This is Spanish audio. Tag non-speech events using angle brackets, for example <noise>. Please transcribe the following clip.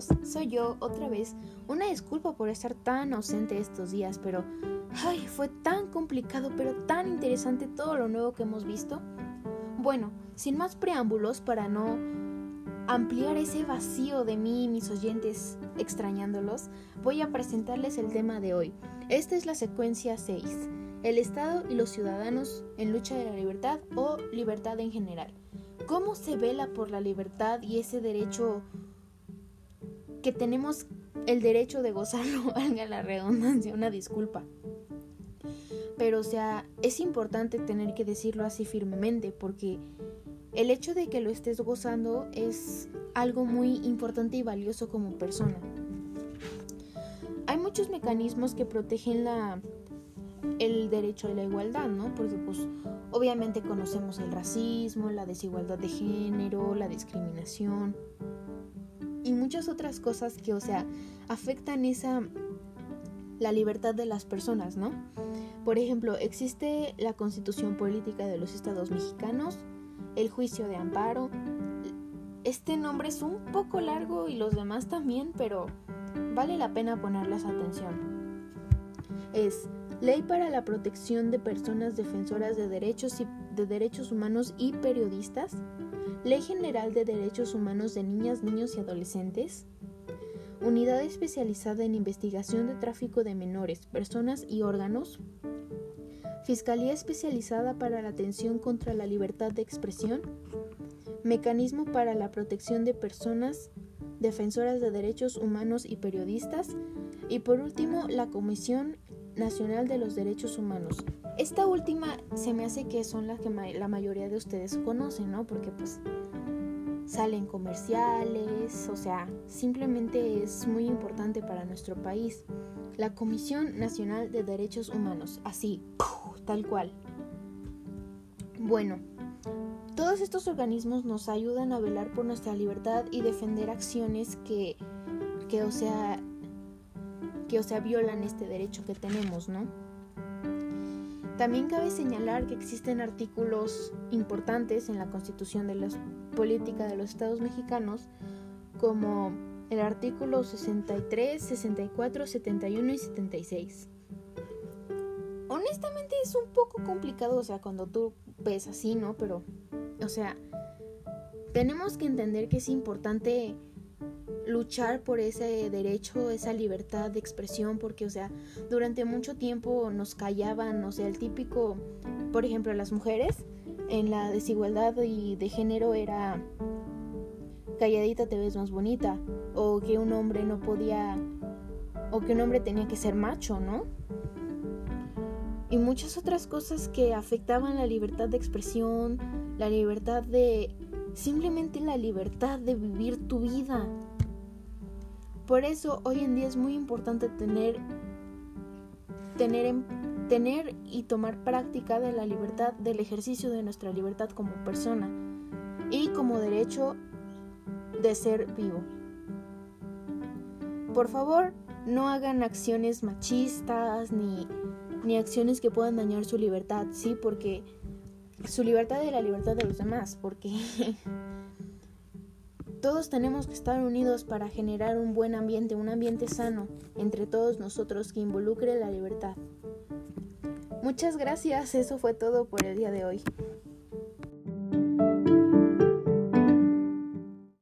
soy yo otra vez. Una disculpa por estar tan ausente estos días, pero ay, fue tan complicado, pero tan interesante todo lo nuevo que hemos visto. Bueno, sin más preámbulos para no ampliar ese vacío de mí y mis oyentes extrañándolos, voy a presentarles el tema de hoy. Esta es la secuencia 6, el Estado y los ciudadanos en lucha de la libertad o libertad en general. ¿Cómo se vela por la libertad y ese derecho que tenemos el derecho de gozarlo, <laughs> valga la redundancia, una disculpa. Pero o sea, es importante tener que decirlo así firmemente porque el hecho de que lo estés gozando es algo muy importante y valioso como persona. Hay muchos mecanismos que protegen la el derecho a la igualdad, ¿no? Porque pues obviamente conocemos el racismo, la desigualdad de género, la discriminación, y muchas otras cosas que, o sea, afectan esa la libertad de las personas, ¿no? Por ejemplo, existe la Constitución Política de los Estados Mexicanos, el juicio de amparo. Este nombre es un poco largo y los demás también, pero vale la pena ponerles atención. Es Ley para la protección de personas defensoras de derechos y de derechos humanos y periodistas, Ley General de Derechos Humanos de Niñas, Niños y Adolescentes, Unidad especializada en investigación de tráfico de menores, personas y órganos, Fiscalía especializada para la atención contra la libertad de expresión, Mecanismo para la protección de personas defensoras de derechos humanos y periodistas, y por último la Comisión Nacional de los Derechos Humanos. Esta última se me hace que son las que la mayoría de ustedes conocen, ¿no? Porque pues salen comerciales, o sea, simplemente es muy importante para nuestro país. La Comisión Nacional de Derechos Humanos, así, tal cual. Bueno, todos estos organismos nos ayudan a velar por nuestra libertad y defender acciones que, que o sea, que o sea violan este derecho que tenemos, ¿no? También cabe señalar que existen artículos importantes en la Constitución de la Política de los Estados Mexicanos, como el artículo 63, 64, 71 y 76. Honestamente es un poco complicado, o sea, cuando tú ves así, ¿no? Pero, o sea, tenemos que entender que es importante luchar por ese derecho, esa libertad de expresión, porque, o sea, durante mucho tiempo nos callaban, o sea, el típico, por ejemplo, las mujeres en la desigualdad y de género era calladita te ves más bonita, o que un hombre no podía, o que un hombre tenía que ser macho, ¿no? Y muchas otras cosas que afectaban la libertad de expresión, la libertad de, simplemente la libertad de vivir tu vida, por eso hoy en día es muy importante tener, tener, y tomar práctica de la libertad, del ejercicio de nuestra libertad como persona y como derecho de ser vivo. Por favor, no hagan acciones machistas ni, ni acciones que puedan dañar su libertad, ¿sí? Porque su libertad es la libertad de los demás, porque <laughs> Todos tenemos que estar unidos para generar un buen ambiente, un ambiente sano entre todos nosotros que involucre la libertad. Muchas gracias, eso fue todo por el día de hoy.